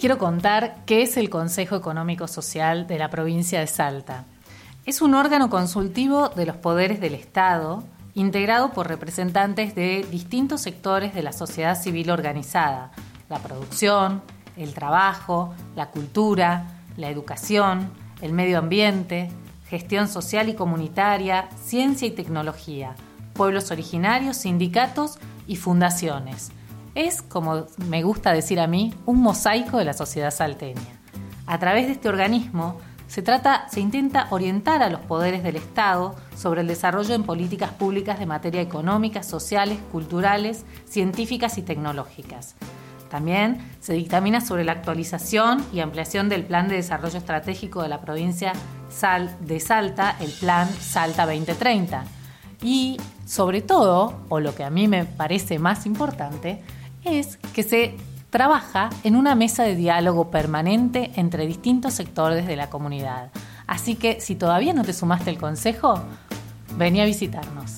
quiero contar qué es el Consejo Económico Social de la provincia de Salta. Es un órgano consultivo de los poderes del Estado, integrado por representantes de distintos sectores de la sociedad civil organizada, la producción, el trabajo, la cultura, la educación, el medio ambiente, gestión social y comunitaria, ciencia y tecnología, pueblos originarios, sindicatos y fundaciones. Es, como me gusta decir a mí, un mosaico de la sociedad salteña. A través de este organismo se trata, se intenta orientar a los poderes del Estado sobre el desarrollo en políticas públicas de materia económica, sociales, culturales, científicas y tecnológicas. También se dictamina sobre la actualización y ampliación del Plan de Desarrollo Estratégico de la provincia de Salta, el Plan Salta 2030. Y sobre todo, o lo que a mí me parece más importante, es que se trabaja en una mesa de diálogo permanente entre distintos sectores de la comunidad. Así que si todavía no te sumaste al consejo, vení a visitarnos.